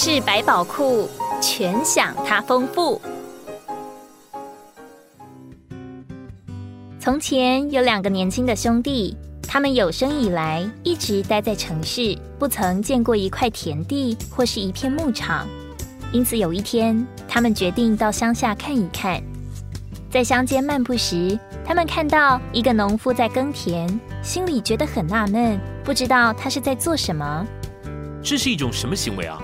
事百宝库，全享它丰富。从前有两个年轻的兄弟，他们有生以来一直待在城市，不曾见过一块田地或是一片牧场。因此有一天，他们决定到乡下看一看。在乡间漫步时，他们看到一个农夫在耕田，心里觉得很纳闷，不知道他是在做什么。这是一种什么行为啊？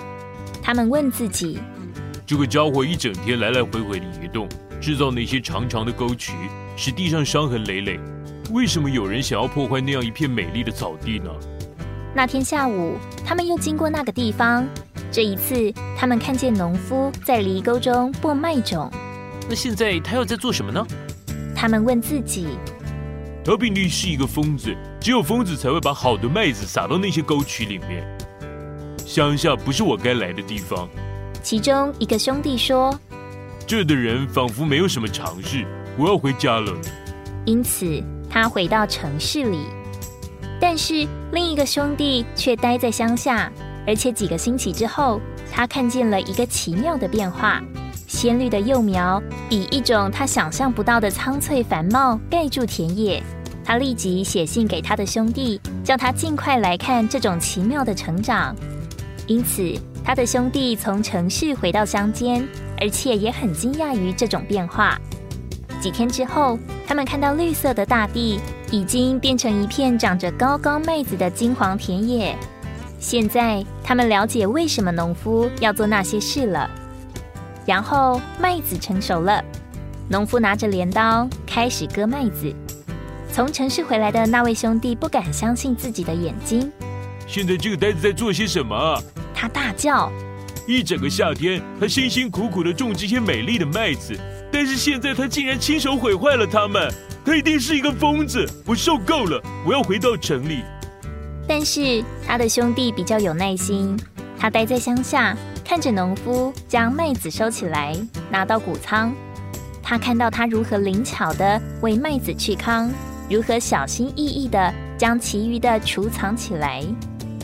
他们问自己：这个家伙一整天来来回回的移动，制造那些长长的沟渠，使地上伤痕累累。为什么有人想要破坏那样一片美丽的草地呢？那天下午，他们又经过那个地方。这一次，他们看见农夫在犁沟中播麦种。那现在他又在做什么呢？他们问自己：他必定是一个疯子，只有疯子才会把好的麦子撒到那些沟渠里面。乡下不是我该来的地方。其中一个兄弟说：“这的人仿佛没有什么常识，我要回家了。”因此，他回到城市里。但是另一个兄弟却待在乡下，而且几个星期之后，他看见了一个奇妙的变化：鲜绿的幼苗以一种他想象不到的苍翠繁茂盖住田野。他立即写信给他的兄弟，叫他尽快来看这种奇妙的成长。因此，他的兄弟从城市回到乡间，而且也很惊讶于这种变化。几天之后，他们看到绿色的大地已经变成一片长着高高麦子的金黄田野。现在，他们了解为什么农夫要做那些事了。然后，麦子成熟了，农夫拿着镰刀开始割麦子。从城市回来的那位兄弟不敢相信自己的眼睛。现在这个呆子在做些什么？他大叫：“一整个夏天，他辛辛苦苦的种这些美丽的麦子，但是现在他竟然亲手毁坏了它们。他一定是一个疯子！我受够了，我要回到城里。”但是他的兄弟比较有耐心，他待在乡下，看着农夫将麦子收起来，拿到谷仓。他看到他如何灵巧的为麦子去糠，如何小心翼翼的将其余的储藏起来。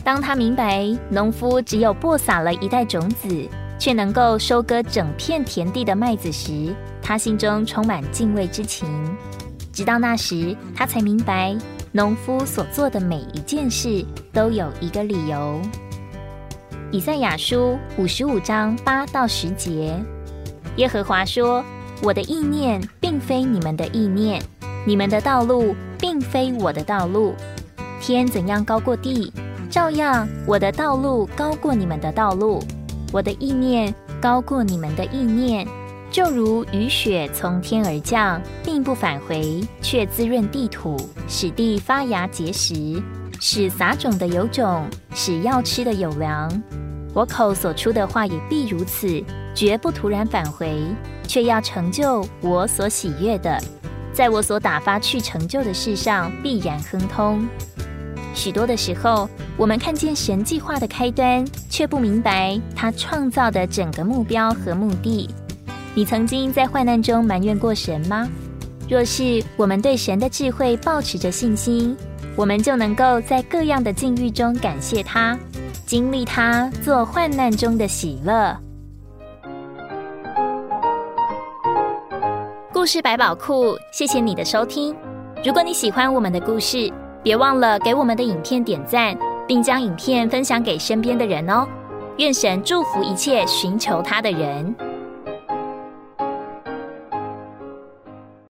当他明白农夫只有播撒了一袋种子，却能够收割整片田地的麦子时，他心中充满敬畏之情。直到那时，他才明白，农夫所做的每一件事都有一个理由。以赛亚书五十五章八到十节，耶和华说：“我的意念并非你们的意念，你们的道路并非我的道路。天怎样高过地？”照样，我的道路高过你们的道路，我的意念高过你们的意念。就如雨雪从天而降，并不返回，却滋润地土，使地发芽结实，使撒种的有种，使要吃的有粮。我口所出的话也必如此，绝不突然返回，却要成就我所喜悦的，在我所打发去成就的事上必然亨通。许多的时候，我们看见神计划的开端，却不明白他创造的整个目标和目的。你曾经在患难中埋怨过神吗？若是我们对神的智慧保持着信心，我们就能够在各样的境遇中感谢他，经历他做患难中的喜乐。故事百宝库，谢谢你的收听。如果你喜欢我们的故事，别忘了给我们的影片点赞，并将影片分享给身边的人哦。愿神祝福一切寻求他的人。